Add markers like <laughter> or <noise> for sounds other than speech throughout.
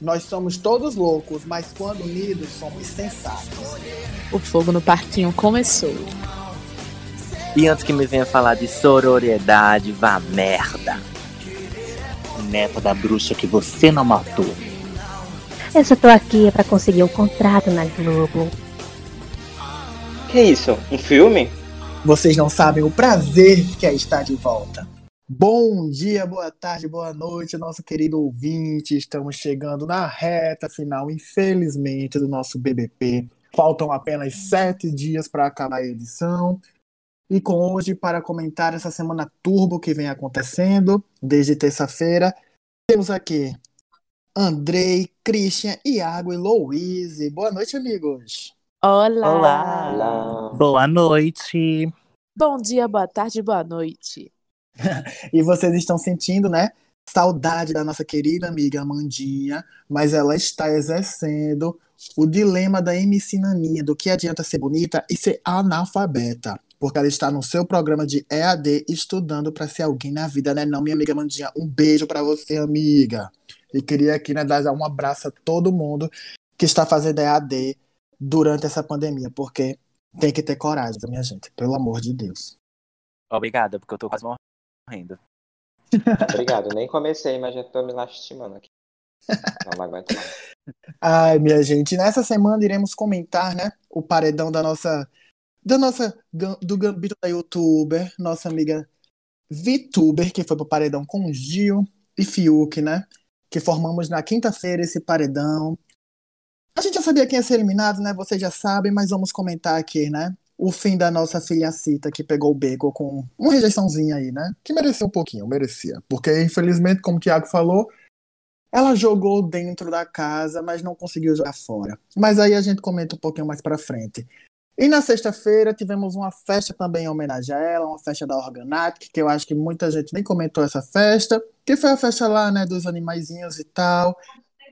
Nós somos todos loucos, mas quando unidos somos sensatos. O fogo no parquinho começou. E antes que me venha falar de sororidade, vá merda. Neta da bruxa que você não matou. Eu só tô aqui pra conseguir um contrato na Globo. Que isso? Um filme? Vocês não sabem o prazer que é estar de volta. Bom dia, boa tarde, boa noite, nosso querido ouvinte. Estamos chegando na reta final, infelizmente, do nosso BBP. Faltam apenas sete dias para acabar a edição. E com hoje, para comentar essa semana turbo que vem acontecendo, desde terça-feira, temos aqui Andrei, Christian, Iago e Louise. Boa noite, amigos. Olá. Olá. Olá. Boa noite. Bom dia, boa tarde, boa noite. <laughs> E vocês estão sentindo, né? Saudade da nossa querida amiga Amandinha, mas ela está exercendo o dilema da MC Naninha, do que adianta ser bonita e ser analfabeta. Porque ela está no seu programa de EAD estudando para ser alguém na vida, né? Não, minha amiga Amandinha, um beijo para você, amiga. E queria aqui, né, dar um abraço a todo mundo que está fazendo EAD durante essa pandemia, porque tem que ter coragem, minha gente, pelo amor de Deus. Obrigada, porque eu tô quase morrendo. Obrigado. Nem comecei, mas já tô me lastimando aqui. Não, não aguento mais. Ai, minha gente, nessa semana iremos comentar, né, o paredão da nossa da nossa do gambito da youtuber, nossa amiga VTuber, que foi pro paredão com Gil e Fiuk, né? Que formamos na quinta-feira esse paredão. A gente já sabia quem ia ser eliminado, né? Vocês já sabem, mas vamos comentar aqui, né? O fim da nossa filha Cita, que pegou o beco com uma rejeiçãozinha aí, né? Que merecia um pouquinho, merecia. Porque, infelizmente, como o Thiago falou, ela jogou dentro da casa, mas não conseguiu jogar fora. Mas aí a gente comenta um pouquinho mais pra frente. E na sexta-feira tivemos uma festa também em homenagem a ela, uma festa da Organatic, que eu acho que muita gente nem comentou essa festa, que foi a festa lá, né, dos animaizinhos e tal,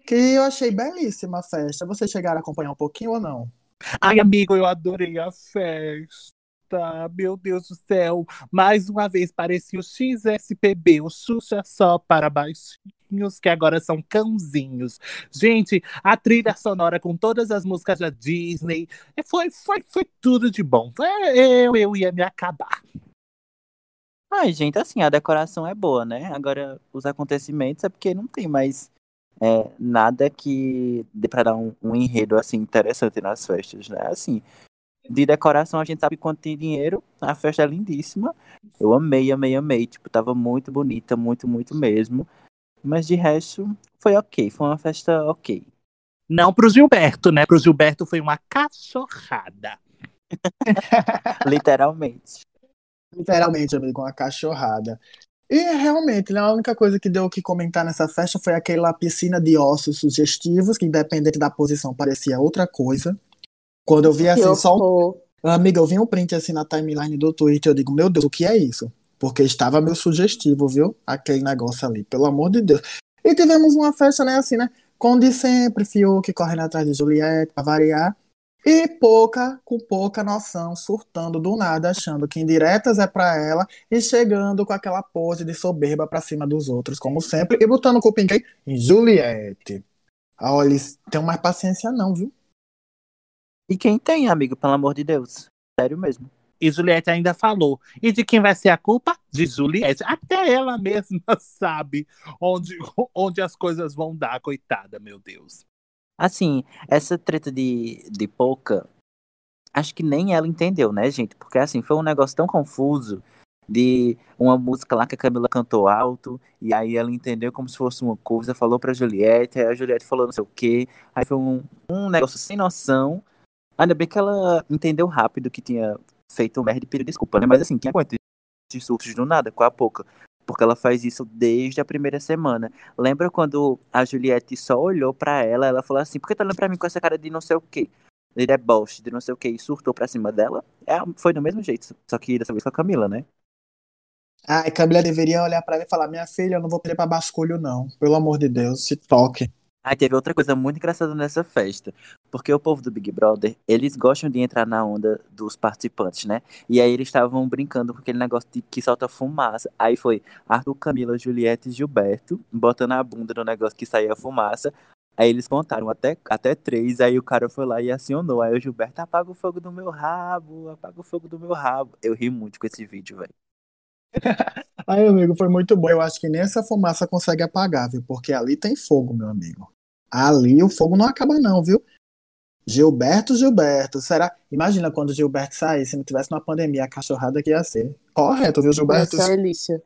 que eu achei belíssima a festa. Vocês chegaram a acompanhar um pouquinho ou não? Ai, amigo, eu adorei a festa. Meu Deus do céu. Mais uma vez parecia o XSPB, o Xuxa só para baixinhos, que agora são cãozinhos. Gente, a trilha sonora com todas as músicas da Disney eh, foi, foi, foi tudo de bom. É, Eu, eu ia me acabar. Ai, gente, assim, a decoração é boa, né? Agora, os acontecimentos é porque não tem mais é, nada que dê pra dar um, um enredo, assim, interessante nas festas, né? Assim, de decoração a gente sabe quanto tem dinheiro, a festa é lindíssima. Eu amei, amei, amei. Tipo, tava muito bonita, muito, muito mesmo. Mas de resto, foi ok. Foi uma festa ok. Não pro Gilberto, né? Pro Gilberto foi uma cachorrada. <laughs> Literalmente. Literalmente, amigo, uma cachorrada. E realmente, né, a única coisa que deu o que comentar nessa festa foi aquela piscina de ossos sugestivos, que independente da posição parecia outra coisa. Quando eu vi assim, só um horror. Amiga, eu vi um print assim na timeline do Twitter, eu digo, meu Deus, o que é isso? Porque estava meio sugestivo, viu? Aquele negócio ali, pelo amor de Deus. E tivemos uma festa, né, assim, né? Com de sempre, Fiuk correndo atrás de Juliette, pra variar. E pouca, com pouca noção, surtando do nada, achando que indiretas é pra ela e chegando com aquela pose de soberba pra cima dos outros, como sempre, e botando culpa em quem? Em Juliette. Ah, Olha, tem mais paciência não, viu? E quem tem, amigo, pelo amor de Deus? Sério mesmo. E Juliette ainda falou. E de quem vai ser a culpa? De Juliette. Até ela mesma <laughs> sabe onde, onde as coisas vão dar, coitada, meu Deus. Assim, essa treta de, de Pouca, acho que nem ela entendeu, né, gente? Porque assim, foi um negócio tão confuso de uma música lá que a Camila cantou alto, e aí ela entendeu como se fosse uma coisa, falou pra Juliette, aí a Juliette falou não sei o quê, aí foi um, um negócio sem noção. Ainda bem que ela entendeu rápido que tinha feito merda e pediu desculpa, né? Mas assim, quem aguenta esses surtos do nada com a Pouca? Porque ela faz isso desde a primeira semana. Lembra quando a Juliette só olhou pra ela, ela falou assim, por que tá olhando pra mim com essa cara de não sei o quê? De deboche, de não sei o quê, e surtou pra cima dela? É, foi do mesmo jeito, só que dessa vez com a Camila, né? Ai, Camila deveria olhar pra ela e falar: Minha filha, eu não vou pedir pra basculho, não. Pelo amor de Deus, se toque. Aí teve outra coisa muito engraçada nessa festa, porque o povo do Big Brother, eles gostam de entrar na onda dos participantes, né? E aí eles estavam brincando com aquele negócio de que solta fumaça. Aí foi Arthur, Camila, Juliette e Gilberto botando a bunda no negócio que saía fumaça. Aí eles contaram até, até três, aí o cara foi lá e acionou. Aí o Gilberto, apaga o fogo do meu rabo, apaga o fogo do meu rabo. Eu ri muito com esse vídeo, velho. <laughs> Aí, amigo, foi muito bom. Eu acho que nem essa fumaça consegue apagar, viu? Porque ali tem fogo, meu amigo. Ali o fogo não acaba, não, viu? Gilberto, Gilberto, será? Imagina quando o Gilberto sair, se não tivesse uma pandemia, a cachorrada que ia ser. Correto, viu, Gilberto? Essa é delícia.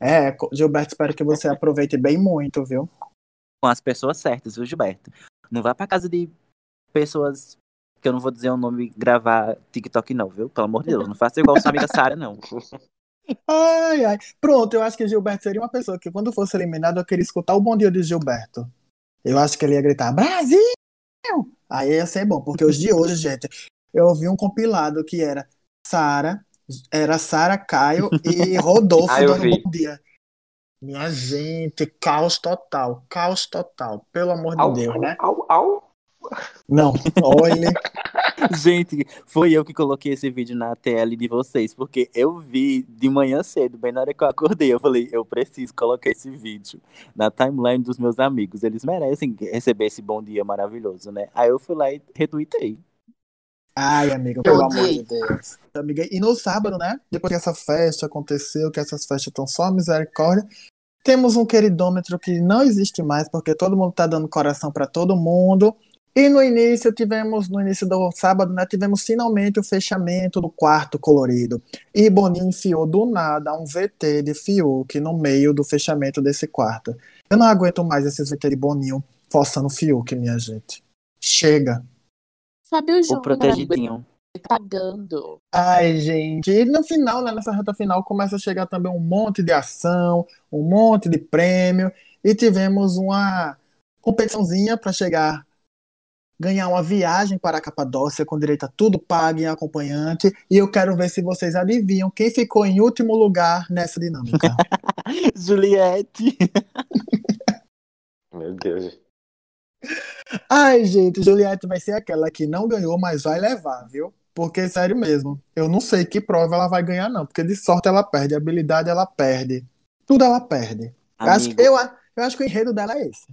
É, Gilberto, espero que você aproveite bem muito, viu? Com as pessoas certas, viu, Gilberto? Não vá pra casa de pessoas que eu não vou dizer o nome gravar TikTok, não, viu? Pelo amor de Deus, não faça igual sua amiga Sara, não. <laughs> Ai, ai. Pronto, eu acho que Gilberto seria uma pessoa que, quando fosse eliminado, eu queria escutar o bom dia de Gilberto. Eu acho que ele ia gritar: Brasil! Aí ia ser bom, porque os de hoje, <laughs> gente, eu ouvi um compilado que era Sara, era Sara, Caio e <laughs> Rodolfo Ah, dando vi. bom dia. Minha gente, caos total, caos total, pelo amor de Au, Deus, né? au. Não, olha. Gente, foi eu que coloquei esse vídeo na tela de vocês, porque eu vi de manhã cedo, bem na hora que eu acordei. Eu falei, eu preciso colocar esse vídeo na timeline dos meus amigos. Eles merecem receber esse bom dia maravilhoso, né? Aí eu fui lá e retuitei. Ai, amigo, pelo amor de Deus. Amiga, E no sábado, né? Depois que essa festa aconteceu, que essas festas estão só misericórdia, temos um queridômetro que não existe mais, porque todo mundo tá dando coração para todo mundo. E no início tivemos, no início do sábado, né? Tivemos finalmente o fechamento do quarto colorido. E Boninho enfiou do nada um VT de Fiuk no meio do fechamento desse quarto. Eu não aguento mais esses VT de Boninho forçando Fiuk, minha gente. Chega. Fábio O Júnior protegidinho. pagando. Ai, gente. E no final, né, nessa reta final, começa a chegar também um monte de ação, um monte de prêmio. E tivemos uma competiçãozinha para chegar, ganhar uma viagem para a Capadócia com direito a tudo pago em acompanhante. E eu quero ver se vocês adivinham quem ficou em último lugar nessa dinâmica. <laughs> Juliette. <laughs> Meu Deus. Ai, gente, Juliette vai ser aquela que não ganhou, mas vai levar, viu? Porque, sério mesmo, eu não sei que prova ela vai ganhar, não. Porque de sorte ela perde, habilidade ela perde. Tudo ela perde. Eu acho, Amigo, eu, eu acho que o enredo dela é esse.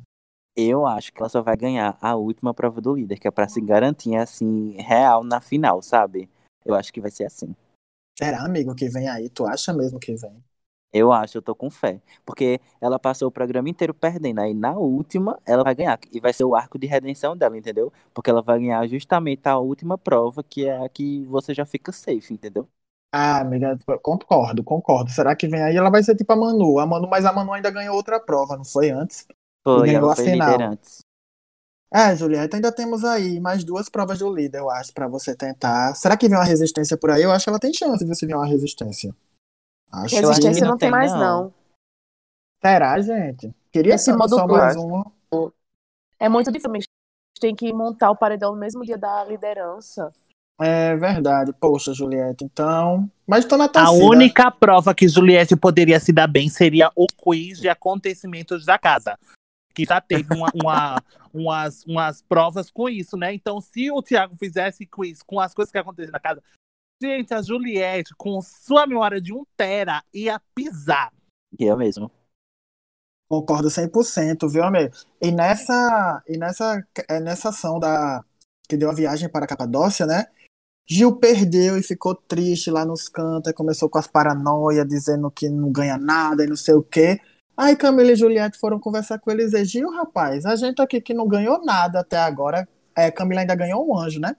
Eu acho que ela só vai ganhar a última prova do líder, que é pra se garantir, assim, real na final, sabe? Eu acho que vai ser assim. Será, amigo, que vem aí? Tu acha mesmo que vem? Eu acho, eu tô com fé. Porque ela passou o programa inteiro perdendo. Aí na última, ela vai ganhar. E vai ser o arco de redenção dela, entendeu? Porque ela vai ganhar justamente a última prova, que é a que você já fica safe, entendeu? Ah, amiga, concordo, concordo. Será que vem aí? Ela vai ser tipo a Manu. A Manu, mas a Manu ainda ganhou outra prova, não foi antes? Foi, ela a foi final. líder antes. É, Julieta, ainda temos aí mais duas provas do líder, eu acho, pra você tentar. Será que vem uma resistência por aí? Eu acho que ela tem chance de se vier uma resistência. Acho Resistência não não tem mais, não. não. Será, gente? Queria Esse modo só mais uma. É muito difícil. A gente tem que montar o paredão no mesmo dia da liderança. É verdade. Poxa, Julieta, então. Mas tô na A torcida. única prova que Juliette poderia se dar bem seria o quiz de acontecimentos da casa. Que já teve uma- uma- umas, umas provas com isso, né? Então, se o Thiago fizesse quiz com as coisas que acontecem na casa, gente, a Juliette, com sua memória de um tera, ia pisar. E eu mesmo. Concordo 100%, viu, amigo? E nessa, e nessa, é, nessa ação da, que deu a viagem para a Capadócia, né? Gil perdeu e ficou triste lá nos cantos, começou com as paranoias, dizendo que não ganha nada e não sei o quê. Aí Camila e Juliette foram conversar com eles e Gil, rapaz, a gente aqui que não ganhou nada até agora, é, Camila ainda ganhou um anjo, né?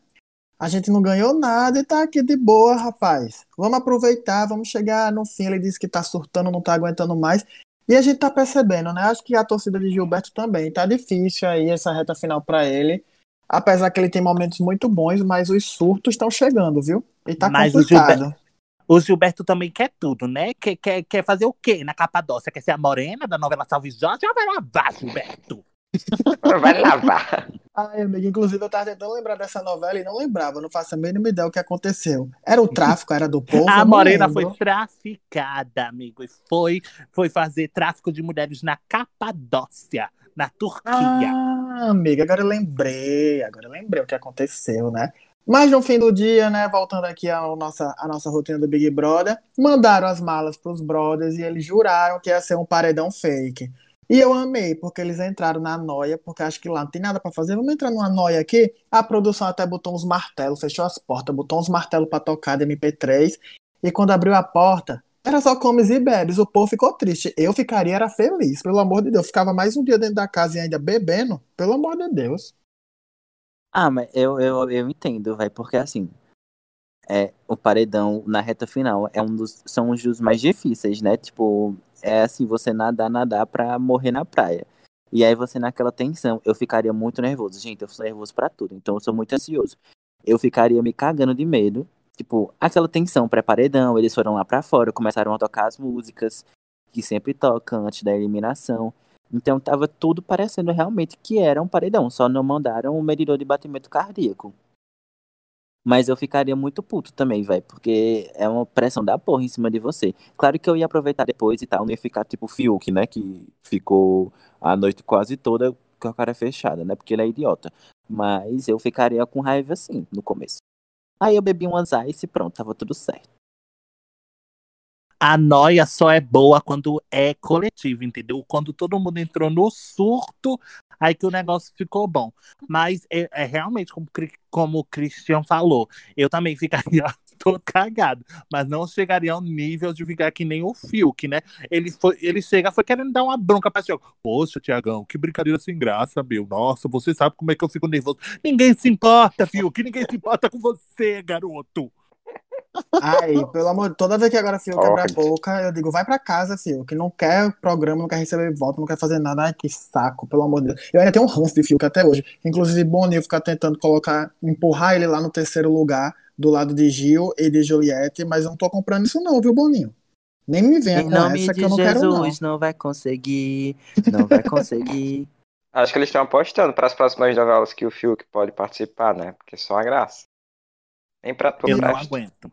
A gente não ganhou nada e tá aqui de boa, rapaz. Vamos aproveitar, vamos chegar no fim. Ele disse que tá surtando, não tá aguentando mais. E a gente tá percebendo, né? Acho que a torcida de Gilberto também. Tá difícil aí essa reta final pra ele. Apesar que ele tem momentos muito bons, mas os surtos estão chegando, viu? E tá Mas o complicado. O Gilberto também quer tudo, né? Quer, quer, quer fazer o quê na Capadócia? Quer ser a morena da novela Salve Jorge? Já vai lavar, Gilberto. <laughs> Vai lavar. Ai, amigo, inclusive eu tava tentando lembrar dessa novela e não lembrava, não faço a mínima ideia o que aconteceu. Era o tráfico, era do povo? A morena foi traficada, amigo. E foi, foi fazer tráfico de mulheres na Capadócia, na Turquia. Ah, amiga, agora eu lembrei, agora eu lembrei o que aconteceu, né? Mas no fim do dia, né, voltando aqui à nossa, à nossa rotina do Big Brother, mandaram as malas pros brothers e eles juraram que ia ser um paredão fake. E eu amei, porque eles entraram na noia, porque acho que lá não tem nada pra fazer. Vamos entrar numa noia aqui. A produção até botou uns martelos, fechou as portas, botou uns martelos pra tocar de MP3. E quando abriu a porta, era só comes e bebes. O povo ficou triste. Eu ficaria, era feliz, pelo amor de Deus. Ficava mais um dia dentro da casa e ainda bebendo, pelo amor de Deus. Ah, mas eu, eu, eu entendo, vai, porque assim, é, o paredão na reta final é um dos, são os dos mais difíceis, né? Tipo, é assim, você nadar, nadar pra morrer na praia. E aí você naquela tensão, eu ficaria muito nervoso. Gente, eu sou nervoso pra tudo, então eu sou muito ansioso. Eu ficaria me cagando de medo. Tipo, aquela tensão pré-paredão, eles foram lá pra fora, começaram a tocar as músicas que sempre tocam antes da eliminação. Então tava tudo parecendo realmente que era um paredão, só não mandaram um medidor de batimento cardíaco. Mas eu ficaria muito puto também, velho, porque é uma pressão da porra em cima de você. Claro que eu ia aproveitar depois e tal, não ia ficar tipo o Fiuk, né, que ficou a noite quase toda com a cara fechada, né, porque ele é idiota. Mas eu ficaria com raiva assim, no começo. Aí eu bebi umas ice e pronto, tava tudo certo. A noia só é boa quando é coletiva, entendeu? Quando todo mundo entrou no surto, aí que o negócio ficou bom. Mas é, é realmente, como, como o Christian falou, eu também <laughs> ficaria todo cagado, mas não chegaria ao nível de ficar que nem o Fiuk, né? Ele, foi, ele chega, foi querendo dar uma bronca pra Thiago. Poxa, Tiagão, que brincadeira sem graça, meu. Nossa, você sabe como é que eu fico nervoso. Ninguém se importa, Fiuk, ninguém se importa com você, garoto. Ai, pelo amor de toda vez que agora Fiuk abre a Ordem. boca, eu digo, vai pra casa, Fiuk. Não quer programa, não quer receber voto, não quer fazer nada. Ai, que saco, pelo amor de Deus. Eu ainda tenho um ranço de Fiuk até hoje. Inclusive, Boninho fica tentando colocar, empurrar ele lá no terceiro lugar, do lado de Gil e de Juliette, mas eu não tô comprando isso não, viu, Boninho? Nem me venha com nome essa de que eu não quero não. Jesus, não vai conseguir, não vai conseguir. <laughs> Acho que eles estão apostando para as próximas novelas que o Fiuk pode participar, né? Porque só a graça. Nem pra tu Eu não aguento.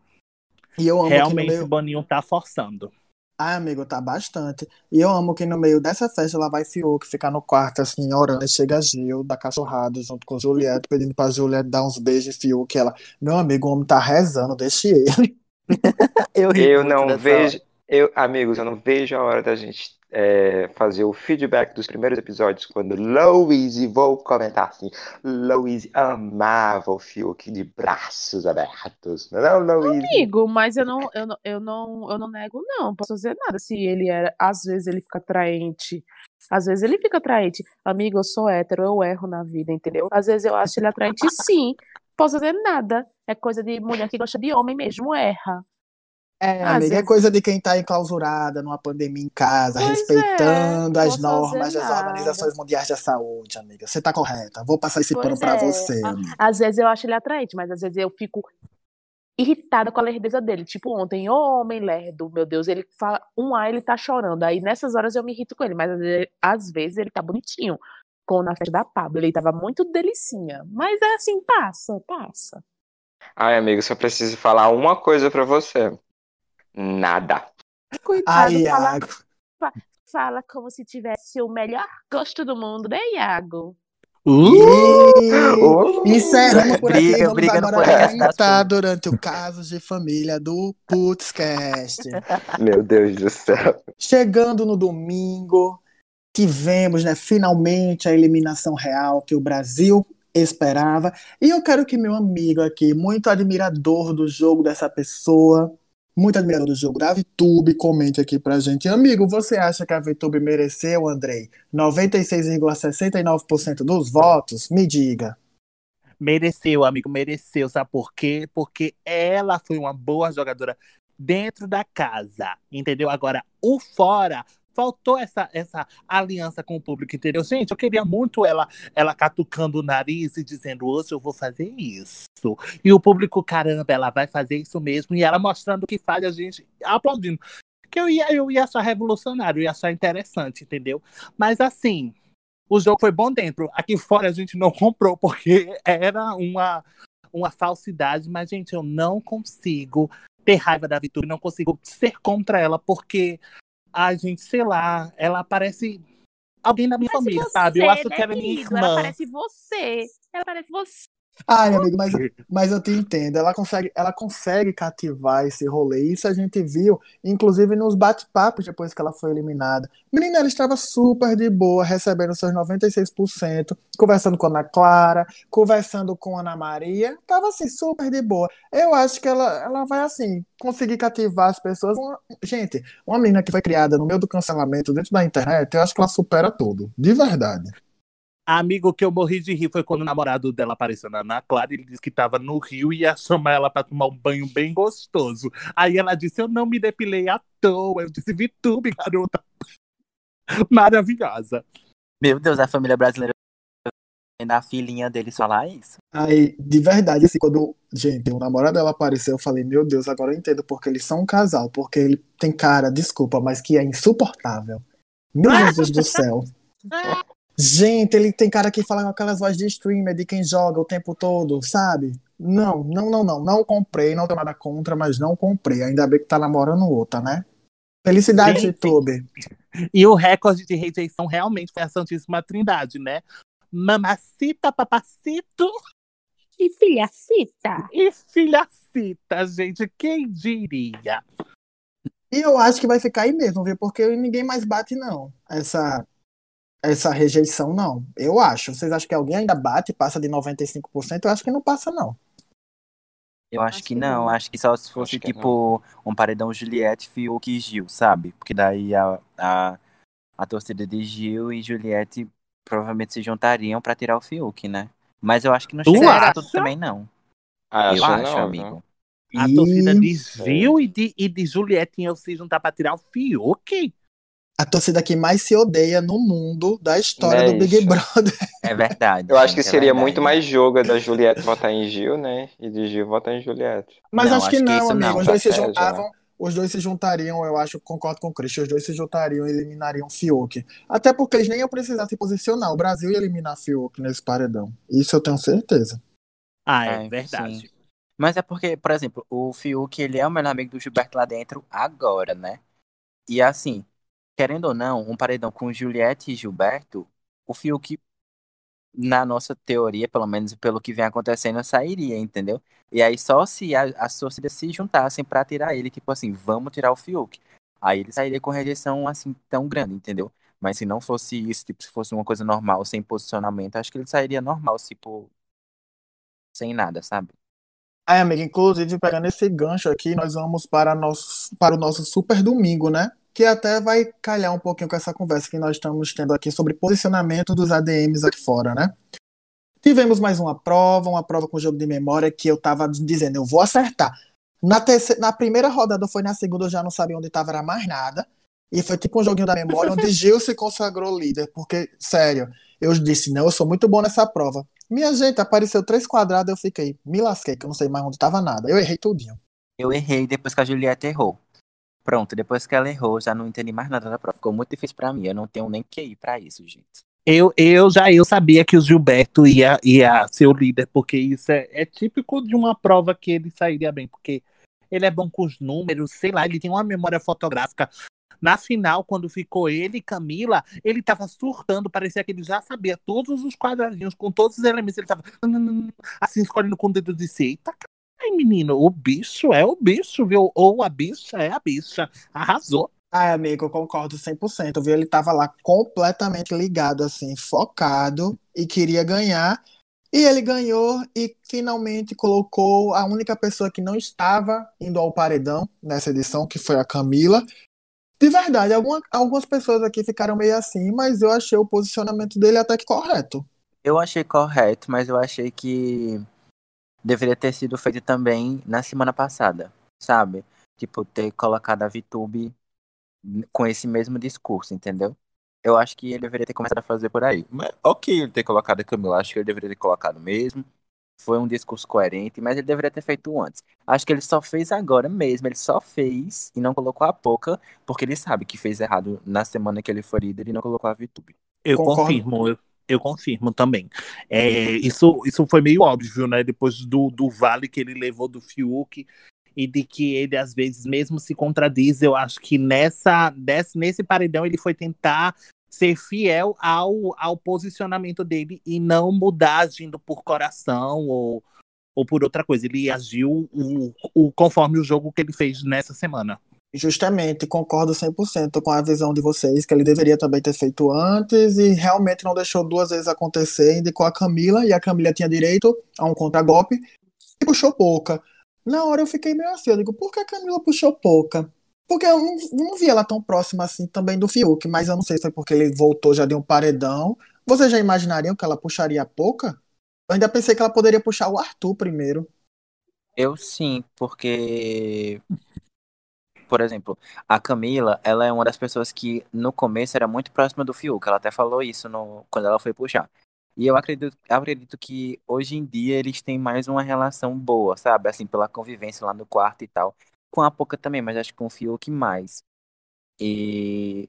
E eu amo Realmente meio... o Boninho tá forçando. Ai, amigo, tá bastante. E eu amo que no meio dessa festa lá vai Fiuk ficar no quarto, assim, orando. Aí chega Gil, da cachorrada, junto com Juliette, pedindo pra Juliette dar uns beijos em Fiuk. Ela, meu amigo, o homem tá rezando, deixe ele. <laughs> Eu, Eu não vejo. Eu, amigos, eu não vejo a hora da gente é, fazer o feedback dos primeiros episódios quando Louise, vou comentar assim, Louise amava o Fiuk de braços abertos. Não, é Louise? Amigo, mas eu não, eu não, eu não, eu não nego, não. Não posso dizer nada. Se ele era, às vezes ele fica atraente. Às vezes ele fica atraente. Amigo, eu sou hétero, eu erro na vida, entendeu? Às vezes eu acho ele atraente, sim. Posso dizer nada. É coisa de mulher que gosta de homem mesmo, erra. É, amiga, é vezes- coisa de quem tá enclausurada numa pandemia em casa, Pois é, respeitando as posso fazer normas das organizações mundiais da saúde, amiga. Você tá correta. Vou passar esse Pois pano pra é. você, Ah, amiga. Às vezes eu acho ele atraente, mas às vezes eu fico irritada com a lerdeza dele. Tipo, ontem, ô homem lerdo, meu Deus, ele fala um A, ele tá chorando. Aí nessas horas eu me irrito com ele, mas às vezes, às vezes ele tá bonitinho. Com na festa da Pablo, ele tava muito delicinha. Mas é assim, passa, passa. Ai, amigo, só preciso falar uma coisa pra você. Nada. Coitado, Ai, fala, Iago. fala como se tivesse o melhor gosto do mundo, né, Iago? E... Oh. Encerramos por aqui. Briga, Vamos briga agora comentar durante o Casos de Família do Putzcast. <laughs> Meu Deus do céu. Chegando no domingo, tivemos né, finalmente a eliminação real que o Brasil esperava. E eu quero que meu amigo aqui, muito admirador do jogo dessa pessoa, muito admirador do jogo da VTube, comente aqui pra gente. Amigo, você acha que a VTube mereceu, Andrei, 96,69% dos votos? Me diga. Mereceu, amigo, mereceu. Sabe por quê? Porque ela foi uma boa jogadora dentro da casa, entendeu? Agora, o fora, faltou essa, essa aliança com o público, entendeu? Gente, eu queria muito ela, ela catucando o nariz e dizendo, hoje eu vou fazer isso. E o público, caramba, ela vai fazer isso mesmo. E ela mostrando que faz, a gente aplaudindo. Que eu ia, eu ia achar revolucionário, eu ia achar interessante, entendeu? Mas assim, o jogo foi bom dentro. Aqui fora a gente não <laughs> comprou, porque era uma, uma falsidade. Mas, gente, eu não consigo ter raiva da Vitória, não consigo ser contra ela, porque a gente, sei lá, ela parece alguém da minha família, sabe? Eu acho que ela é minha né, querido? Ela irmã. parece você. Ela parece você. Ai, amigo, mas, mas eu te entendo. Ela consegue, ela consegue cativar esse rolê. Isso a gente viu, inclusive, nos bate-papos depois que ela foi eliminada. Menina, ela estava super de boa, recebendo seus 96%, conversando com a Ana Clara, conversando com a Ana Maria. Tava assim, super de boa. Eu acho que ela, ela vai, assim, conseguir cativar as pessoas. Uma- gente, uma menina que foi criada no meio do cancelamento dentro da internet, eu acho que ela supera tudo. De verdade. Amigo, que eu morri de rir foi quando o namorado dela apareceu na Ana Clara e ele disse que tava no Rio e ia chamar ela pra tomar um banho bem gostoso. Aí ela disse: Eu não me depilei à toa. Eu disse: Vitube, garota. Maravilhosa. Meu Deus, a família brasileira da filhinha deles falar isso. Aí, de verdade, assim, quando, gente, o namorado dela apareceu, eu falei, meu Deus, agora eu entendo porque eles são um casal, porque ele tem cara, desculpa, mas que é insuportável. Meu Jesus do céu. <laughs> Gente, ele tem cara que fala com aquelas vozes de streamer, de quem joga o tempo todo, sabe? Não, não, não, não, não comprei, não tenho nada contra, mas não comprei. Ainda bem que tá namorando outra, né? Felicidade, Gente. YouTube. E o recorde de rejeição realmente foi a Santíssima Trindade, né? Mamacita, papacito E filhacita. e filhacita, gente. Quem diria? E eu acho que vai ficar aí mesmo, viu? Porque ninguém mais bate, não. Essa, essa rejeição, não. Eu acho. Vocês acham que alguém ainda bate, passa de 95%? Eu acho que não passa, não. Eu acho, Acho que que não, não. acho que só se fosse tipo um paredão Juliette, Fiuk e Gil, sabe? Porque daí a, a, a torcida de Gil e Juliette provavelmente se juntariam pra tirar o Fiuk, né? Mas eu acho que não Tu chega a acha? tudo também, não. Ah, eu acho acho, não, amigo. A E torcida de. Gil e de, e de Juliette iam se juntar pra tirar o Fiuk. A torcida que mais se odeia no mundo da história é do Big isso. Brother. É verdade. Eu acho que é seria verdade. muito mais jogo da Juliette votar em Gil, né? E de Gil votar em Juliette. Mas Não, acho que acho que não, amigo. não. Os dois se Estratégia, juntavam. Os dois se juntariam, eu acho, concordo com o Christian, os dois se juntariam e eliminariam Fiuk. Até porque eles nem iam precisar se posicionar. O Brasil ia eliminar Fiuk nesse paredão. Isso eu tenho certeza. Ah, é É, verdade. sim. Mas é porque, por exemplo, o Fiuk, ele é o melhor amigo do Gilberto lá dentro agora, né? E assim, querendo ou não, um paredão com Juliette e Gilberto, o Fiuk, na nossa teoria, pelo menos pelo que vem acontecendo, sairia, entendeu? E aí só se as torcidas se juntassem pra tirar ele, tipo assim, vamos tirar o Fiuk. Aí ele sairia com rejeição assim tão grande, entendeu? Mas se não fosse isso, tipo, se fosse uma coisa normal, sem posicionamento, acho que ele sairia normal, tipo, sem nada, sabe? Ai, amiga, inclusive, pegando esse gancho aqui, nós vamos para, nosso, para o nosso super domingo, né? Que até vai calhar um pouquinho com essa conversa que nós estamos tendo aqui sobre posicionamento dos ADMs aqui fora, né? Tivemos mais uma prova, uma prova com jogo de memória que eu tava dizendo, eu vou acertar. Na, terceira, na primeira rodada foi na segunda, eu já não sabia onde tava, era mais nada. E foi tipo um joguinho da memória onde <laughs> Gil se consagrou líder, porque, sério, eu disse, não, eu sou muito bom nessa prova. Minha gente, apareceu três quadrados, eu fiquei, me lasquei, que eu não sei mais onde tava nada. Eu errei tudinho. Eu errei depois que a Juliette errou. Pronto, depois que ela errou, já não entendi mais nada da prova. Ficou muito difícil pra mim. Eu não tenho nem QI pra isso, gente. Eu, eu já eu sabia que o Gilberto ia, ia ser o líder, porque isso é, é típico de uma prova que ele sairia bem, porque ele é bom com os números, sei lá, ele tem uma memória fotográfica. Na final, quando ficou ele e Camila, ele tava surtando, parecia que ele já sabia todos os quadradinhos, com todos os elementos. Ele tava assim, escolhendo com o dedo de si. Eita, ai, menino, o bicho é o bicho, viu? Ou a bicha é a bicha. Arrasou. Ai, amigo, eu concordo 100%, viu? Ele tava lá completamente ligado, assim, focado e queria ganhar. E ele ganhou e finalmente colocou a única pessoa que não estava indo ao paredão nessa edição, que foi a Camila. De verdade, alguma- algumas pessoas aqui ficaram meio assim, mas eu achei o posicionamento dele até que correto. Eu achei correto, mas eu achei que deveria ter sido feito também na semana passada, sabe? Tipo, ter colocado a VTube com esse mesmo discurso, entendeu? Eu acho que ele deveria ter começado a fazer por aí. Mas, ok, ele ter colocado a Camila, acho que ele deveria ter colocado mesmo. Foi um discurso coerente, mas ele deveria ter feito antes. Acho que ele só fez agora mesmo, ele só fez e não colocou a Poca, porque ele sabe que fez errado na semana que ele foi líder e não colocou a VTube. Eu Concordo. confirmo, eu, eu confirmo também. É, isso, isso foi meio óbvio, né? Depois do, do vale que ele levou do Fiuk e de que ele às vezes mesmo se contradiz. Eu acho que nessa, nesse, nesse paredão ele foi tentar ser fiel ao, ao posicionamento dele e não mudar agindo por coração ou, ou por outra coisa. Ele agiu o, o, conforme o jogo que ele fez nessa semana. Justamente, concordo 100% com a visão de vocês, que ele deveria também ter feito antes e realmente não deixou duas vezes acontecer, indicou a Camila e a Camila tinha direito a um contragolpe e puxou pouca. Na hora eu fiquei meio assim, eu digo, por que a Camila puxou pouca? Porque eu não, não vi ela tão próxima assim também do Fiuk, mas eu não sei se foi porque ele voltou já de um paredão. Vocês já imaginariam que ela puxaria pouca? Eu ainda pensei que ela poderia puxar o Arthur primeiro. Eu sim, porque por exemplo, a Camila, ela é uma das pessoas que no começo era muito próxima do Fiuk. Ela até falou isso no, quando ela foi puxar. E eu acredito, acredito que hoje em dia eles têm mais uma relação boa, sabe? Assim, pela convivência lá no quarto e tal. Com a Poca também, mas acho que com o Fiuk mais. E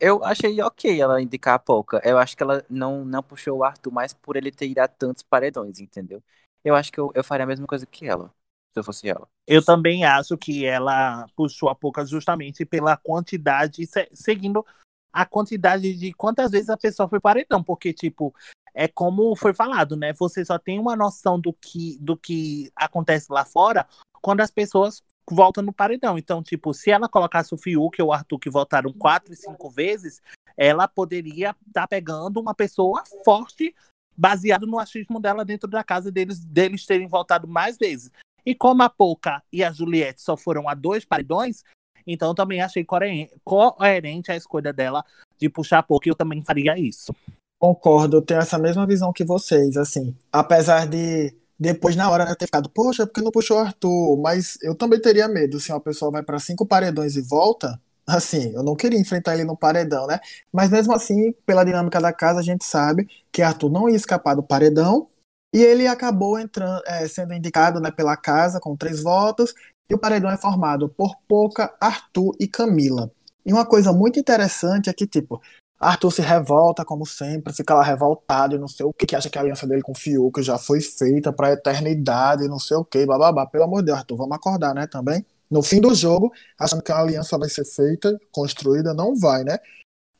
eu achei ok ela indicar a Poca. Eu acho que ela não, não puxou o Arthur mais por ele ter ido a tantos paredões, entendeu? Eu acho que eu, eu faria a mesma coisa que ela se eu fosse ela. Eu também acho que ela puxou a pouca justamente pela quantidade, seguindo a quantidade de quantas vezes a pessoa foi paredão, porque, tipo, é como foi falado, né? Você só tem uma noção do que, do que acontece lá fora quando as pessoas voltam no paredão. Então, tipo, se ela colocasse o Fiuk ou o Arthur que voltaram quatro e cinco vezes, ela poderia estar tá pegando uma pessoa forte baseado no achismo dela dentro da casa deles, deles terem voltado mais vezes. E como a Pouca e a Juliette só foram a dois paredões, então também achei coerente a escolha dela de puxar a Pouca e eu também faria isso. Concordo, eu tenho essa mesma visão que vocês, assim. Apesar de depois na hora né, ter ficado, poxa, porque não puxou o Arthur? Mas eu também teria medo se uma pessoa vai para cinco paredões e volta. Assim, eu não queria enfrentar ele no paredão, né? Mas mesmo assim, pela dinâmica da casa, a gente sabe que Arthur não ia escapar do paredão e ele acabou entrando, é, sendo indicado né, pela casa com três votos. E o paredão é formado por Poca, Arthur e Camila. E uma coisa muito interessante é que, tipo, Arthur se revolta, como sempre, fica lá revoltado e não sei o que, que acha que a aliança dele com o Fiuk já foi feita pra eternidade, não sei o que, bababá. Pelo amor de Deus, Arthur, vamos acordar, né, também. No fim do jogo, achando que a aliança vai ser feita, construída, não vai, né?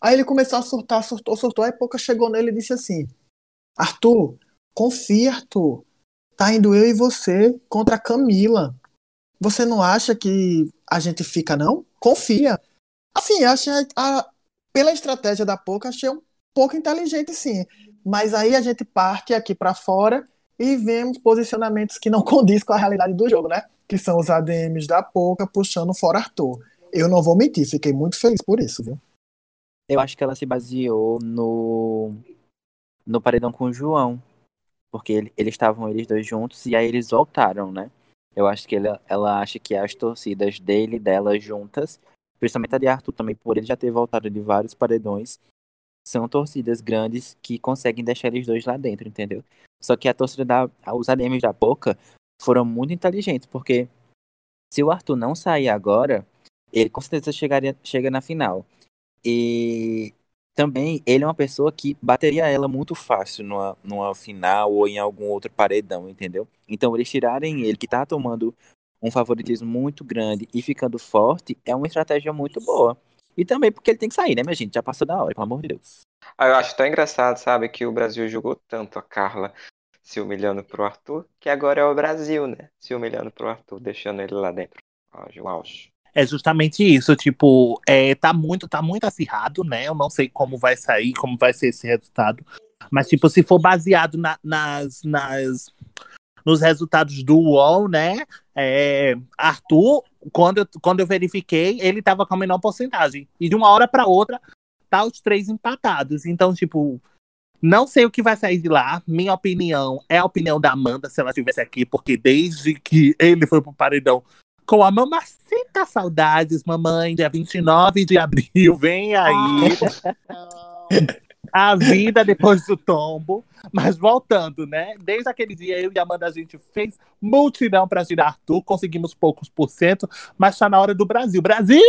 Aí ele começou a surtar, surtou, surtou, aí Poca chegou nele e disse assim, Arthur, Arthur. Tá indo eu e você contra a Camila. Você não acha que a gente fica, não? Confia. Assim, achei a, pela estratégia da Pouca, achei um pouco inteligente, sim. Mas aí a gente parte aqui para fora e vemos posicionamentos que não <laughs> condiz com a realidade do jogo, né? Que são os ADMs da Pouca puxando fora Arthur. Eu não vou mentir, fiquei muito feliz por isso, viu? Eu acho que ela se baseou no no paredão com o João, porque ele, eles estavam eles dois juntos e aí eles voltaram, né? Eu acho que ela, ela acha que as torcidas dele e dela juntas, principalmente a de Arthur também, por ele já ter voltado de vários paredões, são torcidas grandes que conseguem deixar eles dois lá dentro, entendeu? Só que a torcida da. Os ADMs da Boca foram muito inteligentes, porque se o Arthur não sair agora, ele com certeza chegaria, chega na final. E também ele é uma pessoa que bateria ela muito fácil numa, numa final ou em algum outro paredão, entendeu? Então eles tirarem ele, que tá tomando um favoritismo muito grande e ficando forte, é uma estratégia muito boa. E também porque ele tem que sair, né, minha gente? Já passou da hora, pelo amor de Deus. Ah, eu acho tão engraçado, sabe, que o Brasil jogou tanto a Carla se humilhando pro Arthur, que agora é o Brasil, né? Se humilhando pro Arthur, deixando ele lá dentro. O auge é justamente isso, tipo, é, tá muito, tá muito acirrado, né? Eu não sei como vai sair, como vai ser esse resultado. Mas, tipo, se for baseado na, nas, nas, nos resultados do UOL, né? É, Arthur, quando eu, quando eu verifiquei, ele tava com a menor porcentagem. E de uma hora para outra, tá os três empatados. Então, tipo, não sei o que vai sair de lá. Minha opinião é a opinião da Amanda, se ela estivesse aqui, porque desde que ele foi pro paredão, com a Mamacita Saudades, mamãe, dia 29 de abril. Vem aí. <laughs> a vida depois do tombo. Mas voltando, né? Desde aquele dia, eu e a Amanda, a gente fez multidão para tirar Arthur, conseguimos poucos por cento, mas tá na hora do Brasil. Brasil!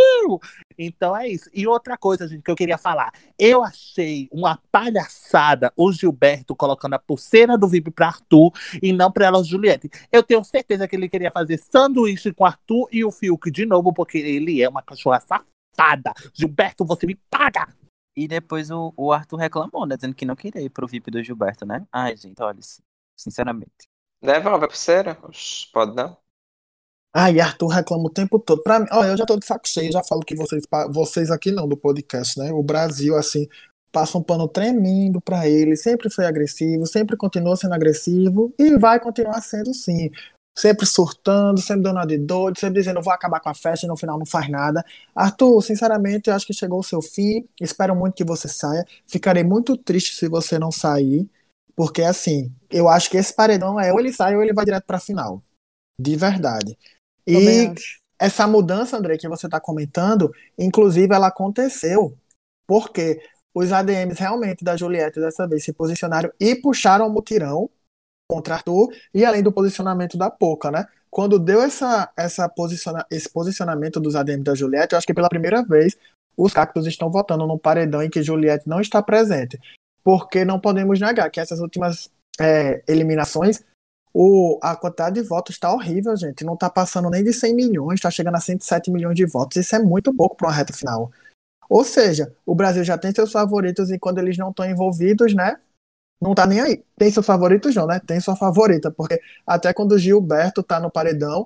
Então é isso. E outra coisa, gente, que eu queria falar. Eu achei uma palhaçada o Gilberto colocando a pulseira do VIP para Arthur e não para ela, Juliette. Eu tenho certeza que ele queria fazer sanduíche com Arthur e o Fiuk de novo, porque ele é uma cachorra safada. Gilberto, você me paga! E depois o, o Arthur reclamou, né? Dizendo que não queria ir pro VIP do Gilberto, né? Ai, gente, olha, sinceramente. Devolve a pulseira? Pode não? Ai, Arthur reclama o tempo todo. Pra mim, olha, eu já tô de saco cheio, já falo que vocês, vocês aqui não, do podcast, né? O Brasil, assim, passa um pano tremendo pra ele, sempre foi agressivo, sempre continua sendo agressivo e vai continuar sendo sim. Sempre surtando, sempre dando de doido, sempre dizendo vou acabar com a festa e no final não faz nada. Arthur, sinceramente, eu acho que chegou o seu fim. Espero muito que você saia. Ficarei muito triste se você não sair, porque assim, eu acho que esse paredão é ou ele sai ou ele vai direto pra final. De verdade. E essa mudança, André, que você está comentando, inclusive ela aconteceu porque os ADMs realmente da Juliette dessa vez se posicionaram e puxaram o mutirão contra Arthur, e além do posicionamento da Poca, né? Quando deu essa, essa posiciona, esse posicionamento dos ADMs da Juliette, eu acho que pela primeira vez os cactos estão votando num paredão em que Juliette não está presente. Porque não podemos negar que essas últimas é, eliminações o, a quantidade de votos está horrível, gente. Não está passando nem de 100 milhões, está chegando a 107 milhões de votos. Isso é muito pouco para uma reta final. Ou seja, o Brasil já tem seus favoritos e quando eles não estão envolvidos, né? Não tá nem aí. Tem seus favoritos, não, né? Tem sua favorita, porque até quando o Gilberto tá no paredão,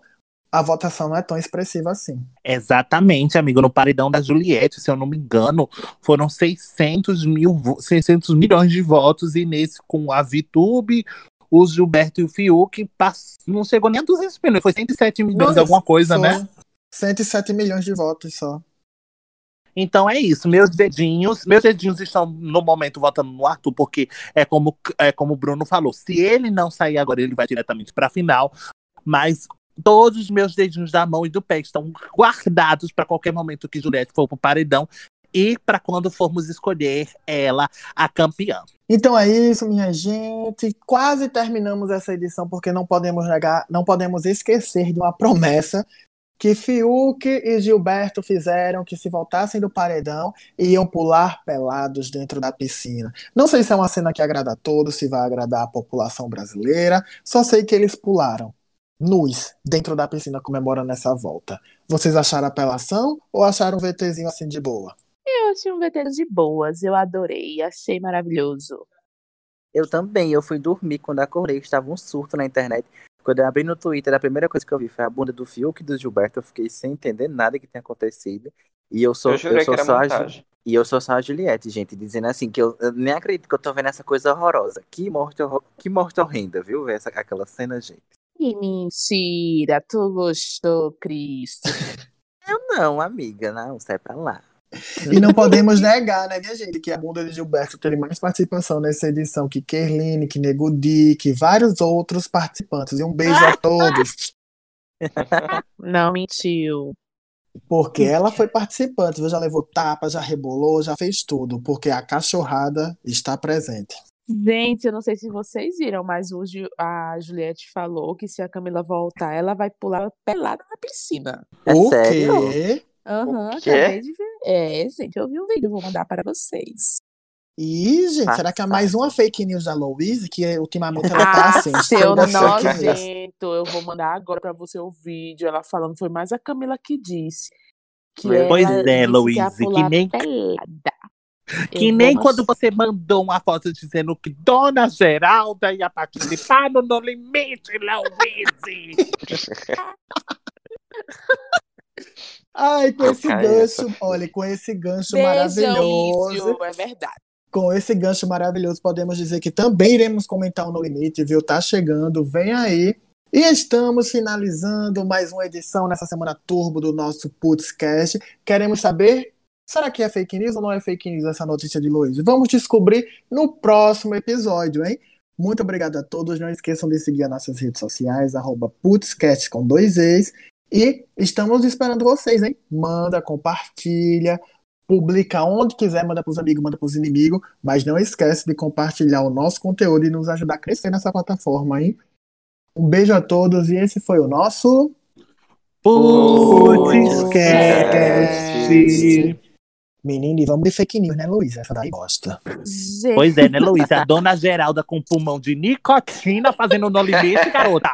a votação não é tão expressiva assim. Exatamente, amigo. No paredão da Juliette, se eu não me engano, foram 600, mil, vo- 600 milhões de votos. E nesse, com a VTube, o Gilberto e o Fiuk, pass- não chegou nem a 200 milhões. Foi 107 milhões, Não, alguma coisa, né? 107 milhões de votos só. Então é isso. Meus dedinhos, meus dedinhos estão no momento votando no Arthur, porque é como, é como o Bruno falou. Se ele não sair agora, ele vai diretamente para a final. Mas todos os meus dedinhos da mão e do pé estão guardados para qualquer momento que Juliette for pro paredão e para quando formos escolher ela a campeã. Então é isso, minha gente. Quase terminamos essa edição porque não podemos negar, não podemos esquecer de uma promessa que Fiuk e Gilberto fizeram que se voltassem do paredão iam pular pelados dentro da piscina. Não sei se é uma cena que agrada a todos, se vai agradar a população brasileira, só sei que eles pularam nus dentro da piscina comemorando essa volta. Vocês acharam apelação ou acharam um VTzinho assim de boa? Eu achei um VT de boas, eu adorei, achei maravilhoso. Eu também, eu fui dormir quando acordei, estava um surto na internet. Quando eu abri no Twitter, a primeira coisa que eu vi foi a bunda do Fiuk e do Gilberto. Eu fiquei sem entender nada que tinha acontecido. E eu sou, eu jurei sou só a, e eu sou só a Juliette, gente, dizendo assim que eu, eu nem acredito que eu tô vendo essa coisa horrorosa. Que morte, que morte horrenda, viu? Ver Essa, aquela cena, gente. Que mentira, tu gostou, Cristo. <laughs> Eu não, amiga, não, sai pra lá. E não podemos <laughs> negar, né, minha gente, que a bunda de Gilberto teve mais participação nessa edição que Kerline, que Nego Di, que vários outros participantes. E um beijo a todos, <laughs> Não mentiu. porque ela foi participante, já levou tapa, já rebolou, já fez tudo, porque a cachorrada está presente. Gente, eu não sei se vocês viram, mas hoje a Juliette falou que se a Camila voltar, ela vai pular pelada na piscina. É o sério? quê? Aham, quê? acabei de ver. É, gente, eu vi um vídeo, vou mandar para vocês. Ih, gente, será que é mais uma fake news da Louise? Que ultimamente ela tá assim. Ah, seu das fake news. nojento, eu vou mandar agora pra você o vídeo. Ela falando, foi mais a Camila que disse. Que Pois é, que Louise, que nem- pelada. Que Eu nem quando você mandou uma foto dizendo que Dona Geralda ia participar no No Limite, Louise. <laughs> Ai, com esse gancho, essa. olha, com esse gancho Beijão, maravilhoso. Ísio, é verdade. Com esse gancho maravilhoso, podemos dizer que também iremos comentar o No Limite, viu? Tá chegando, vem aí. E estamos finalizando mais uma edição nessa semana turbo do nosso Putzcast. Queremos saber, será que é fake news ou não é fake news essa notícia de Luiz? Vamos descobrir no próximo episódio, hein? Muito obrigado a todos. Não esqueçam de seguir as nossas redes sociais, arroba Putzcast com dois ex. E estamos esperando vocês, hein? Manda, compartilha, publica onde quiser, manda pros amigos, manda pros inimigos, mas não esquece de compartilhar o nosso conteúdo e nos ajudar a crescer nessa plataforma, hein? Um beijo a todos e esse foi o nosso Putzcast. Menino, e vamos de fake news, né, Luiz? Essa daí gosta. Gente, Pois é, né, Luísa? A Dona Geralda com pulmão de nicotina fazendo No Limite, garota.